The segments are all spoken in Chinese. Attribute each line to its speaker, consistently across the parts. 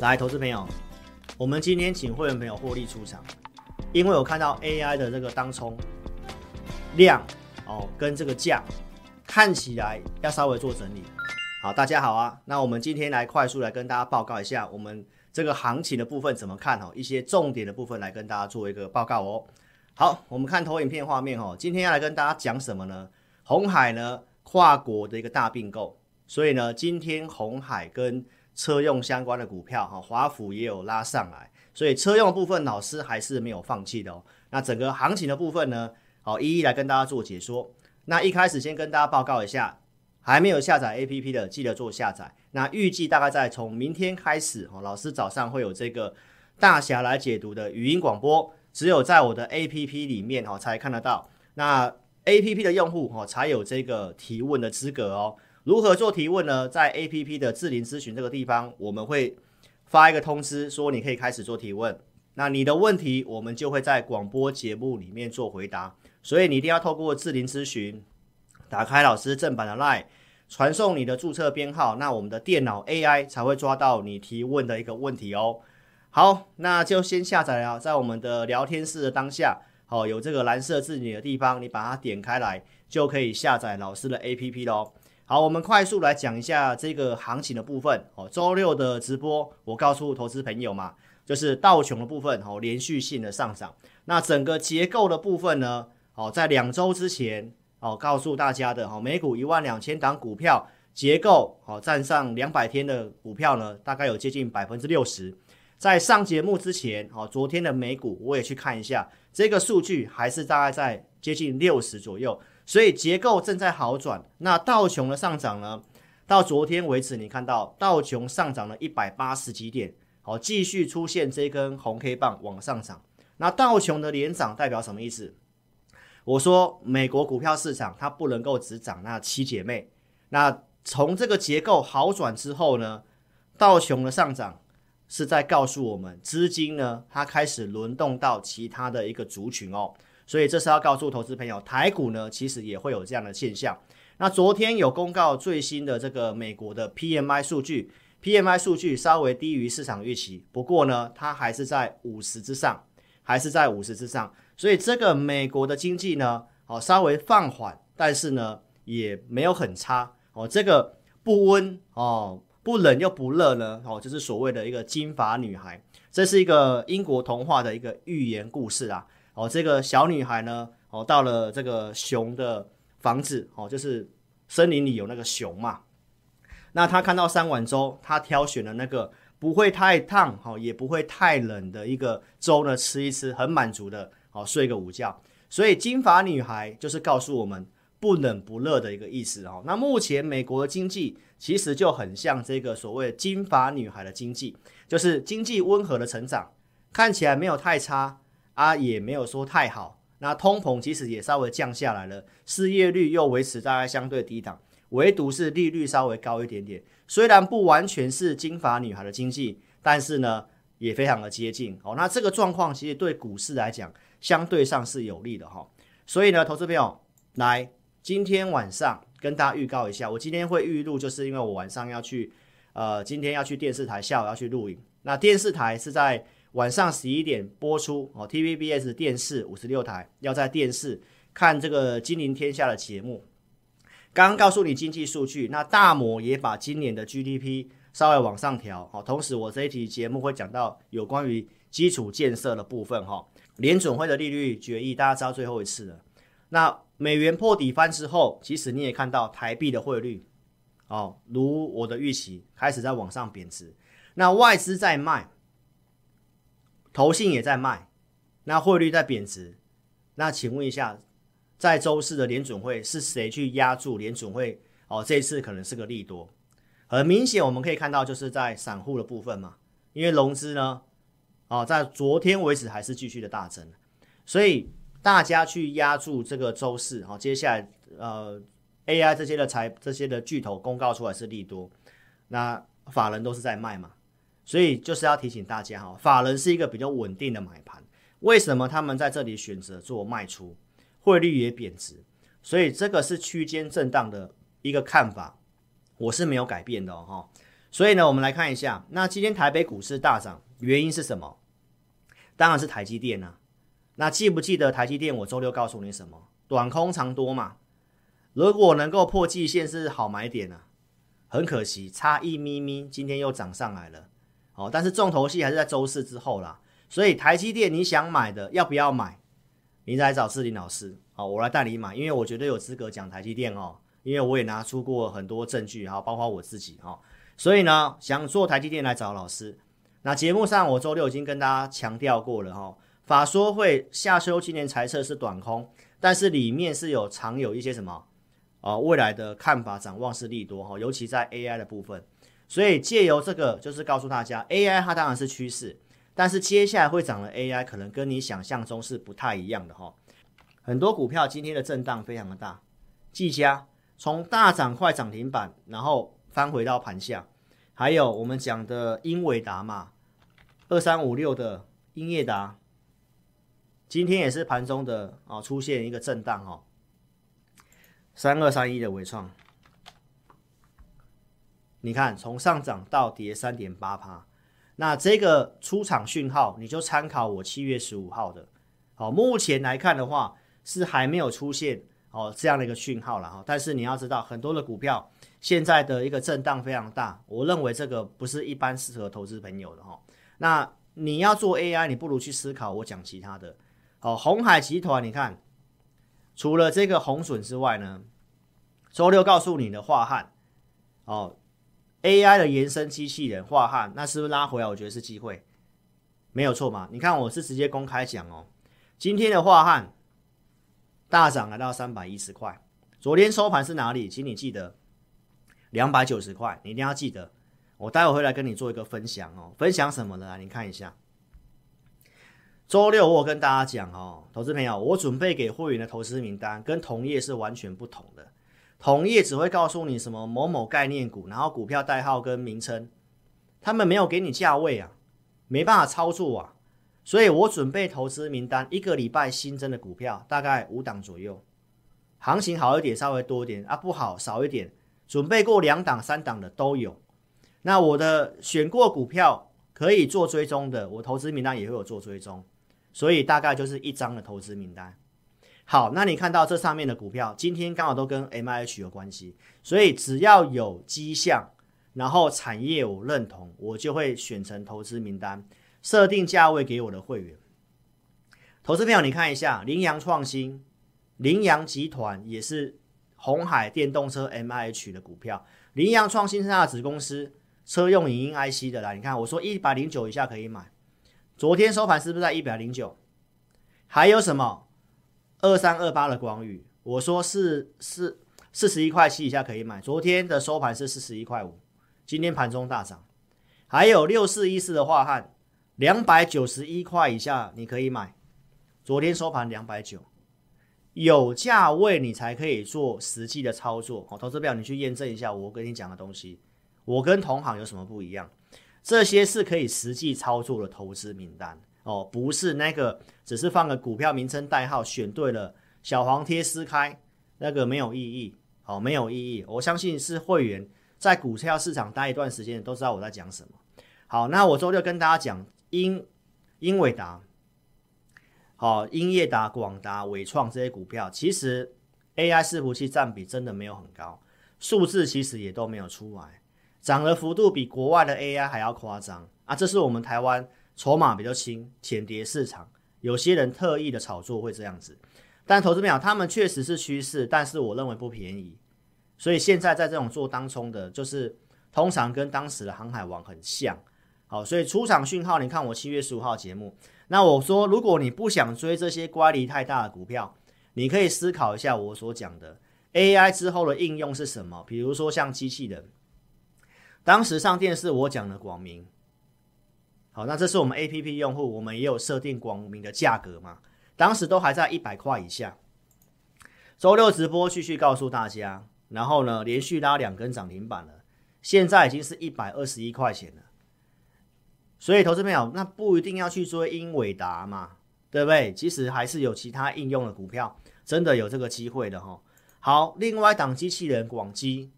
Speaker 1: 来，投资朋友，我们今天请会员朋友获利出场，因为我看到 AI 的这个当冲量哦，跟这个价看起来要稍微做整理。好，大家好啊，那我们今天来快速来跟大家报告一下我们这个行情的部分怎么看哦，一些重点的部分来跟大家做一个报告哦。好，我们看投影片画面哦，今天要来跟大家讲什么呢？红海呢跨国的一个大并购，所以呢，今天红海跟车用相关的股票哈，华府也有拉上来，所以车用的部分老师还是没有放弃的哦。那整个行情的部分呢，好，一一来跟大家做解说。那一开始先跟大家报告一下，还没有下载 APP 的，记得做下载。那预计大概在从明天开始哦，老师早上会有这个大侠来解读的语音广播，只有在我的 APP 里面哦才看得到。那 A P P 的用户哦，才有这个提问的资格哦。如何做提问呢？在 A P P 的智霖咨询这个地方，我们会发一个通知，说你可以开始做提问。那你的问题，我们就会在广播节目里面做回答。所以你一定要透过智霖咨询，打开老师正版的 Line，传送你的注册编号，那我们的电脑 A I 才会抓到你提问的一个问题哦。好，那就先下载了，在我们的聊天室的当下。好，有这个蓝色字体的地方，你把它点开来，就可以下载老师的 APP 喽。好，我们快速来讲一下这个行情的部分。哦，周六的直播，我告诉投资朋友嘛，就是道琼的部分，哦，连续性的上涨。那整个结构的部分呢，哦，在两周之前，哦，告诉大家的，哦，美股一万两千档股票结构，哦，站上两百天的股票呢，大概有接近百分之六十。在上节目之前，哦，昨天的美股我也去看一下。这个数据还是大概在接近六十左右，所以结构正在好转。那道琼的上涨呢？到昨天为止，你看到道琼上涨了一百八十几点，好，继续出现这根红 K 棒往上涨。那道琼的连涨代表什么意思？我说美国股票市场它不能够只涨那七姐妹。那从这个结构好转之后呢，道琼的上涨。是在告诉我们，资金呢，它开始轮动到其他的一个族群哦，所以这是要告诉投资朋友，台股呢，其实也会有这样的现象。那昨天有公告最新的这个美国的 PMI 数据，PMI 数据稍微低于市场预期，不过呢，它还是在五十之上，还是在五十之上，所以这个美国的经济呢，哦，稍微放缓，但是呢，也没有很差哦，这个不温哦。不冷又不热呢，哦，就是所谓的一个金发女孩，这是一个英国童话的一个寓言故事啊，哦，这个小女孩呢，哦，到了这个熊的房子，哦，就是森林里有那个熊嘛，那她看到三碗粥，她挑选了那个不会太烫，哦，也不会太冷的一个粥呢，吃一吃，很满足的，哦，睡个午觉，所以金发女孩就是告诉我们。不冷不热的一个意思哦。那目前美国的经济其实就很像这个所谓金发女孩的经济，就是经济温和的成长，看起来没有太差啊，也没有说太好。那通膨其实也稍微降下来了，失业率又维持大概相对低档，唯独是利率稍微高一点点。虽然不完全是金发女孩的经济，但是呢也非常的接近哦。那这个状况其实对股市来讲相对上是有利的哈。所以呢，投资朋友来。今天晚上跟大家预告一下，我今天会预录，就是因为我晚上要去，呃，今天要去电视台，下午要去录影。那电视台是在晚上十一点播出哦，TVBS 电视五十六台要在电视看这个《金临天下》的节目。刚刚告诉你经济数据，那大摩也把今年的 GDP 稍微往上调哦。同时，我这一期节目会讲到有关于基础建设的部分哈。联准会的利率决议，大家知道最后一次了。那美元破底翻之后，其实你也看到台币的汇率，哦，如我的预期开始在往上贬值。那外资在卖，投信也在卖，那汇率在贬值。那请问一下，在周四的联准会是谁去压住联准会？哦，这一次可能是个利多。很明显，我们可以看到就是在散户的部分嘛，因为融资呢，哦，在昨天为止还是继续的大增，所以。大家去压住这个周四，好，接下来呃，AI 这些的财这些的巨头公告出来是利多，那法人都是在卖嘛，所以就是要提醒大家哈，法人是一个比较稳定的买盘，为什么他们在这里选择做卖出？汇率也贬值，所以这个是区间震荡的一个看法，我是没有改变的哈，所以呢，我们来看一下，那今天台北股市大涨，原因是什么？当然是台积电啊。那记不记得台积电？我周六告诉你什么？短空长多嘛。如果能够破季线是好买点啊。很可惜，差一咪咪，今天又涨上来了。哦，但是重头戏还是在周四之后啦。所以台积电你想买的要不要买？你来找志霖老师，好，我来带你买，因为我绝对有资格讲台积电哦，因为我也拿出过很多证据，哈，包括我自己哈。所以呢，想做台积电来找老师。那节目上我周六已经跟大家强调过了哈，法说会下修今年财测是短空，但是里面是有藏有一些什么？啊，未来的看法展望是利多哈，尤其在 AI 的部分，所以借由这个就是告诉大家，AI 它当然是趋势，但是接下来会涨的 AI 可能跟你想象中是不太一样的哈。很多股票今天的震荡非常的大，技嘉从大涨快涨停板，然后翻回到盘下，还有我们讲的英伟达嘛，二三五六的英业达，今天也是盘中的啊出现一个震荡哈。三二三一的纬创，你看从上涨到跌三点八趴，那这个出场讯号你就参考我七月十五号的，好，目前来看的话是还没有出现哦这样的一个讯号了哈，但是你要知道很多的股票现在的一个震荡非常大，我认为这个不是一般适合投资朋友的哈。那你要做 AI，你不如去思考我讲其他的，好，鸿海集团你看。除了这个红笋之外呢，周六告诉你的樺汉哦，AI 的延伸机器人化汉，那是不是拉回来？我觉得是机会，没有错嘛。你看我是直接公开讲哦，今天的樺汉大涨来到三百一十块，昨天收盘是哪里？请你记得两百九十块，你一定要记得。我待会回来跟你做一个分享哦，分享什么呢？你看一下。周六我跟大家讲哦，投资朋友，我准备给会员的投资名单跟同业是完全不同的。同业只会告诉你什么某某概念股，然后股票代号跟名称，他们没有给你价位啊，没办法操作啊。所以我准备投资名单，一个礼拜新增的股票大概五档左右，行情好一点稍微多一点啊，不好少一点，准备过两档三档的都有。那我的选过股票可以做追踪的，我投资名单也会有做追踪。所以大概就是一张的投资名单。好，那你看到这上面的股票，今天刚好都跟 MIH 有关系，所以只要有迹象，然后产业我认同，我就会选成投资名单，设定价位给我的会员。投资朋友，你看一下，羚羊创新、羚羊集团也是鸿海电动车 MIH 的股票。羚羊创新是它的子公司，车用影音 IC 的啦。你看，我说一百零九以下可以买。昨天收盘是不是在一百零九？还有什么二三二八的光宇？我说是是四十一块七以下可以买。昨天的收盘是四十一块五，今天盘中大涨。还有六四一四的樺汉，两百九十一块以下你可以买。昨天收盘两百九，有价位你才可以做实际的操作。好，投资表你去验证一下我跟你讲的东西，我跟同行有什么不一样？这些是可以实际操作的投资名单哦，不是那个只是放个股票名称代号，选对了小黄贴撕开那个没有意义，哦，没有意义。我相信是会员在股票市场待一段时间都知道我在讲什么。好，那我周六跟大家讲英英伟达，好，英业达、广达、伟创这些股票，其实 AI 伺服器占比真的没有很高，数字其实也都没有出来。涨的幅度比国外的 AI 还要夸张啊！这是我们台湾筹码比较轻、浅碟市场，有些人特意的炒作会这样子。但投资朋友，他们确实是趋势，但是我认为不便宜。所以现在在这种做当冲的，就是通常跟当时的航海王很像。好，所以出场讯号，你看我七月十五号节目，那我说，如果你不想追这些乖离太大的股票，你可以思考一下我所讲的 AI 之后的应用是什么？比如说像机器人。当时上电视我讲的广明，好，那这是我们 APP 用户，我们也有设定广明的价格嘛？当时都还在一百块以下。周六直播继续告诉大家，然后呢，连续拉两根涨停板了，现在已经是一百二十一块钱了。所以投资朋友，那不一定要去追英伟达嘛，对不对？其实还是有其他应用的股票，真的有这个机会的哈。好，另外一档机器人广基。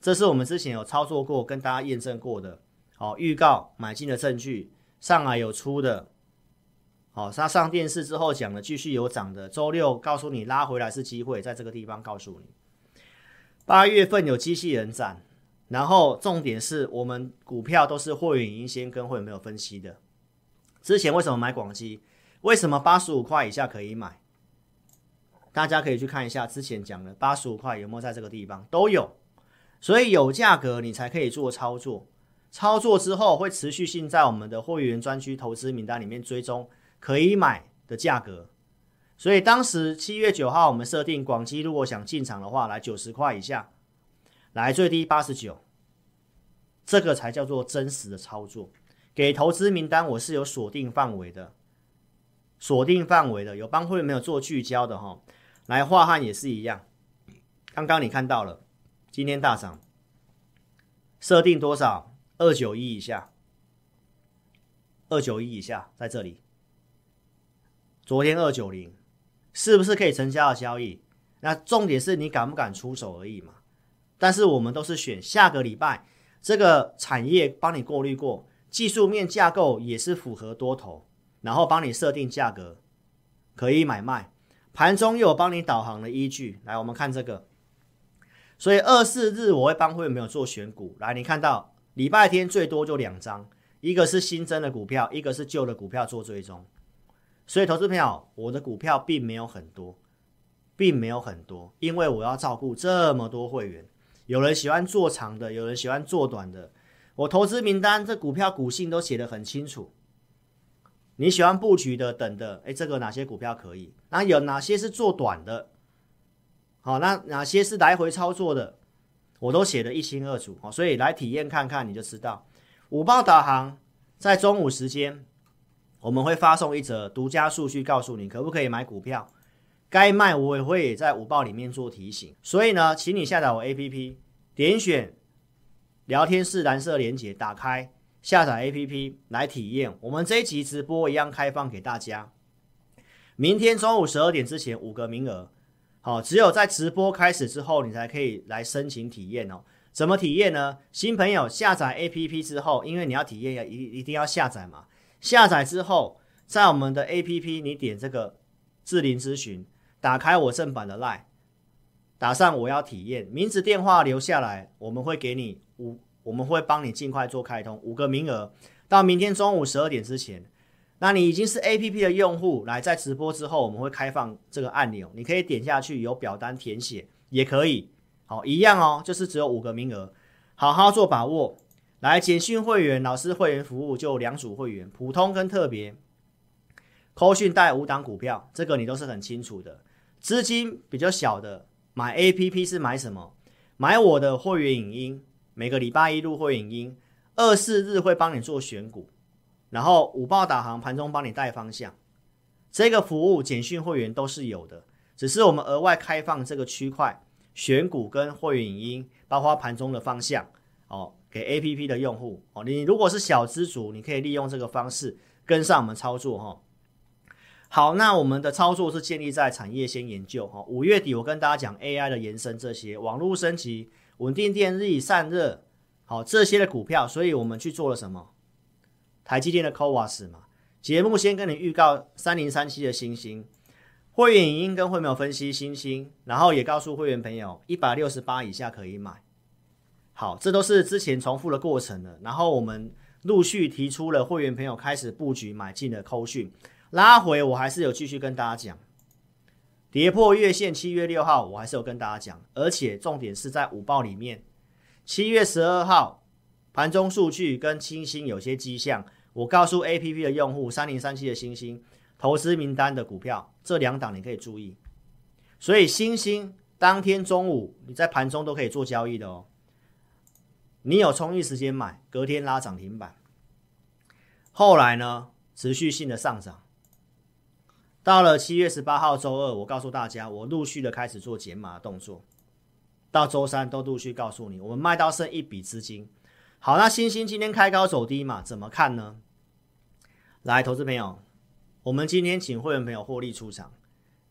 Speaker 1: 这是我们之前有操作过，跟大家验证过的。好，预告买进的证据，上来有出的。好，他上电视之后讲的，继续有涨的。周六告诉你拉回来是机会，在这个地方告诉你。八月份有机器人展，然后重点是我们股票都是会员已经先跟会员没有分析的。之前为什么买广基？为什么八十五块以下可以买？大家可以去看一下之前讲的八十五块有没有在这个地方都有，所以有价格你才可以做操作，操作之后会持续性在我们的会员专区投资名单里面追踪可以买的价格。所以当时七月九号我们设定广基如果想进场的话，来九十块以下，来最低八十九，这个才叫做真实的操作。给投资名单我是有锁定范围的，锁定范围的有帮会员没有做聚焦的哈。来，樺汉也是一样。刚刚你看到了，今天大涨，设定多少？二九一以下，二九一以下，在这里。昨天二九零，是不是可以成交的交易？那重点是你敢不敢出手而已嘛。但是我们都是选下个礼拜这个产业帮你过滤过，技术面架构也是符合多头，然后帮你设定价格，可以买卖。盘中又有帮你导航的依据，来，我们看这个。所以二四日我会帮会员没有做选股，来，你看到礼拜天最多就两张，一个是新增的股票，一个是旧的股票做追踪。所以投资朋友，我的股票并没有很多，并没有很多，因为我要照顾这么多会员，有人喜欢做长的，有人喜欢做短的，我投资名单这股票股性都写得很清楚。你喜欢布局的，等的，哎，这个哪些股票可以？那有哪些是做短的？好，那哪些是来回操作的？我都写得一清二楚。哦，所以来体验看看，你就知道。午报导航在中午时间，我们会发送一则独家数据，告诉你可不可以买股票，该卖我也会在午报里面做提醒。所以呢，请你下载我 APP，点选聊天室蓝色连接，打开。下载 APP 来体验，我们这一集直播一样开放给大家。明天中午十二点之前五个名额，好，只有在直播开始之后，你才可以来申请体验哦。怎么体验呢？新朋友下载 APP 之后，因为你要体验要一一定要下载嘛。下载之后，在我们的 APP 你点这个智霖咨询，打开我正版的 LINE，打上我要体验，名字电话留下来，我们会给你五。我们会帮你尽快做开通，五个名额到明天中午十二点之前。那你已经是 APP 的用户，来在直播之后，我们会开放这个按钮，你可以点下去，有表单填写也可以。好，一样哦，就是只有五个名额，好好做把握。来，简讯会员、老师会员服务就两组会员，普通跟特别。扣讯带五档股票，这个你都是很清楚的。资金比较小的，买 APP 是买什么？买我的会员影音。每个礼拜一入会影音，二四日会帮你做选股，然后五报导航盘中帮你带方向。这个服务简讯会员都是有的，只是我们额外开放这个区块选股跟会员影音，包括盘中的方向哦，给 APP 的用户哦。你如果是小资族，你可以利用这个方式跟上我们操作哈、哦。好，那我们的操作是建立在产业先研究哈。五月底我跟大家讲 AI 的延伸，这些网络升级。稳定电力散热，好这些的股票，所以我们去做了什么？台积电的 CoWoS 嘛，节目先跟你预告三零三七的星星，会员影音跟会员没有分析星星，然后也告诉会员朋友一百六十八以下可以买。好，这都是之前重复的过程了，然后我们陆续提出了会员朋友开始布局买进的扣讯，拉回我还是有继续跟大家讲。跌破月线，七月六号我还是有跟大家讲，而且重点是在午报里面，七月十二号盘中数据跟清新有些迹象，我告诉 APP 的用户，三零三七的欣兴投资名单的股票，这两档你可以注意。所以欣兴当天中午你在盘中都可以做交易的哦，你有充裕时间买，隔天拉涨停板，后来呢持续性的上涨。到了七月十八号周二，我告诉大家，我陆续的开始做减码动作。到周三都陆续告诉你，我们卖到剩一笔资金。好，那星星今天开高走低嘛，怎么看呢？来，投资朋友，我们今天请会员朋友获利出场，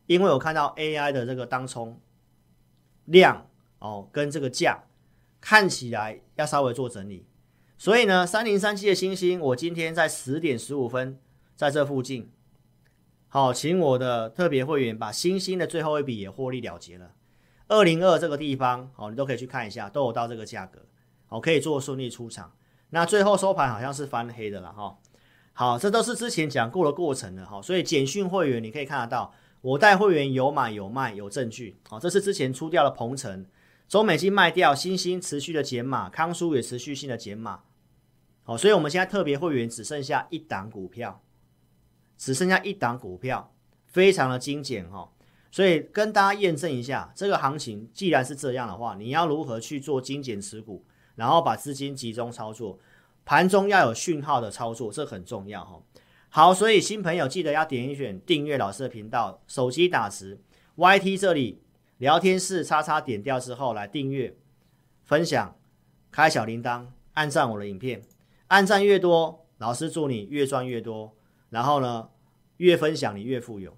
Speaker 1: 因为我看到 AI 的这个当冲量哦，跟这个价看起来要稍微做整理。所以呢，三零三七的星星，我今天在十点十五分在这附近，好，请我的特别会员把星星的最后一笔也获利了结了。二零二这个地方，好，你都可以去看一下，都有到这个价格，好，可以做顺利出场。那最后收盘好像是翻黑的了哈。好，这都是之前讲过的过程了哈。所以简讯会员你可以看得到，我带会员有买有卖有证据。好，这是之前出掉的鹏程，中美金卖掉，新兴持续的减码，康舒也持续性的减码。好，所以我们现在特别会员只剩下一档股票，只剩下一档股票，非常的精简哈。所以跟大家验证一下，这个行情既然是这样的话，你要如何去做精简持股，然后把资金集中操作，盘中要有讯号的操作，这很重要哈。好，所以新朋友记得要点一选订阅老师的频道，手机打字，YT 这里聊天室叉叉点掉之后来订阅、分享、开小铃铛、按赞我的影片，按赞越多，老师祝你越赚越多，然后呢，越分享你越富有。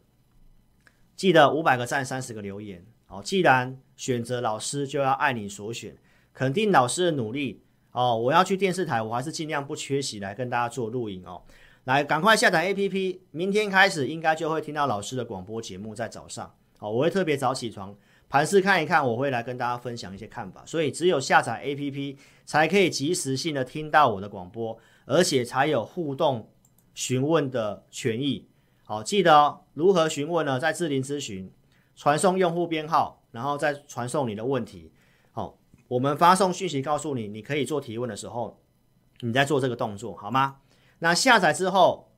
Speaker 1: 记得五百个赞，三十个留言。哦，既然选择老师，就要爱你所选，肯定老师的努力。哦，我要去电视台，我还是尽量不缺席来跟大家做录影哦。来，赶快下载 APP，明天开始应该就会听到老师的广播节目在早上。哦，我会特别早起床，盘势看一看，我会来跟大家分享一些看法。所以只有下载 APP 才可以及时性的听到我的广播，而且才有互动询问的权益。好，记得哦，如何询问呢？在智林咨询，传送用户编号，然后再传送你的问题。我们发送讯息告诉你，你可以做提问的时候，你在做这个动作，好吗？那下载之后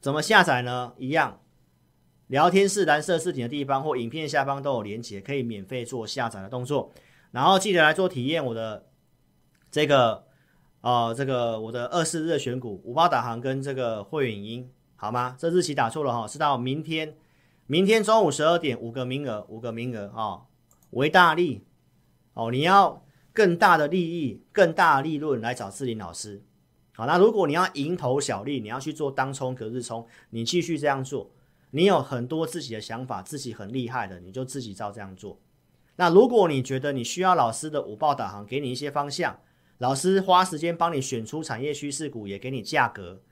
Speaker 1: 怎么下载呢？一样，聊天室蓝色字体的地方或影片下方都有连结，可以免费做下载的动作。然后记得来做体验我的这个，呃，这个我的二四日选股五八导航跟这个会员音。好吗？这日期打错了哈，是到明天，明天中午十二点，五个名额，五个名额啊，为大利哦，你要更大的利益，更大的利润来找智霖老师。好，那如果你要蝇头小利，你要去做当冲、隔日冲，你继续这样做。你有很多自己的想法，自己很厉害的，你就自己照这样做。那如果你觉得你需要老师的午报导航，给你一些方向，老师花时间帮你选出产业趋势股，也给你价格。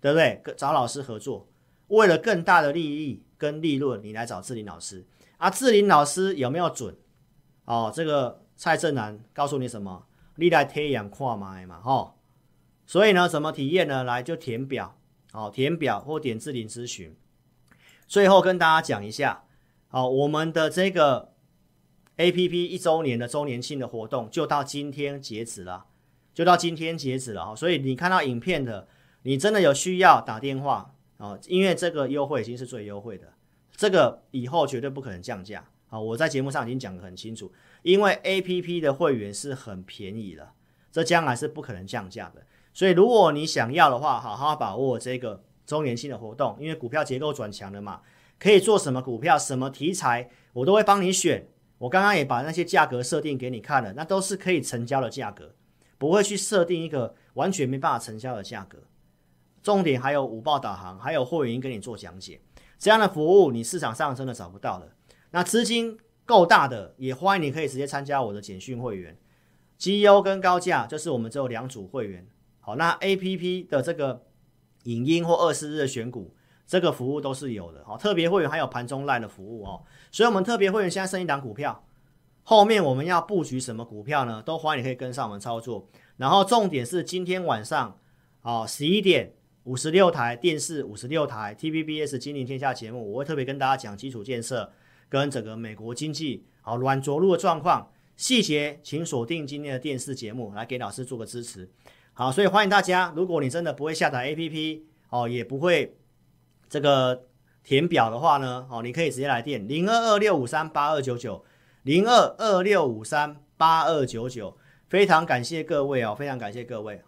Speaker 1: 对不对？找老师合作，为了更大的利益跟利润，你来找智霖老师啊？智霖老师有没有准？哦，这个蔡正南告诉你什么？你来体验看卖嘛，哈、哦。所以呢，怎么体验呢？来就填表，哦，填表或点智霖咨询。最后跟大家讲一下，哦，我们的这个 APP 一周年的周年庆的活动就到今天截止了，就到今天截止了哈。所以你看到影片的。你真的有需要打电话啊？因为这个优惠已经是最优惠的，这个以后绝对不可能降价啊！我在节目上已经讲得很清楚，因为 APP 的会员是很便宜的，这将来是不可能降价的。所以如果你想要的话，好好把握这个周年庆的活动，因为股票结构转强了嘛，可以做什么股票、什么题材，我都会帮你选。我刚刚也把那些价格设定给你看了，那都是可以成交的价格，不会去设定一个完全没办法成交的价格。重点还有五报导航，还有会员跟你做讲解，这样的服务你市场上真的找不到了。那资金够大的，也欢迎你可以直接参加我的简讯会员，绩优跟高价，就是我们只有两组会员。好，那 APP 的这个影音或二十日的选股，这个服务都是有的。好，特别会员还有盘中赖的服务哦。所以，我们特别会员现在剩一档股票，后面我们要布局什么股票呢？都欢迎你可以跟上我们操作。然后重点是今天晚上啊十一点。五十六台电视，五十六台 TVBS 金陵天下节目，我会特别跟大家讲基础建设跟整个美国经济好软着陆的状况细节，请锁定今天的电视节目来给老师做个支持。好，所以欢迎大家，如果你真的不会下载 APP 哦，也不会这个填表的话呢，哦，你可以直接来电零二二六五三八二九九零二二六五三八二九九，非常感谢各位哦，非常感谢各位。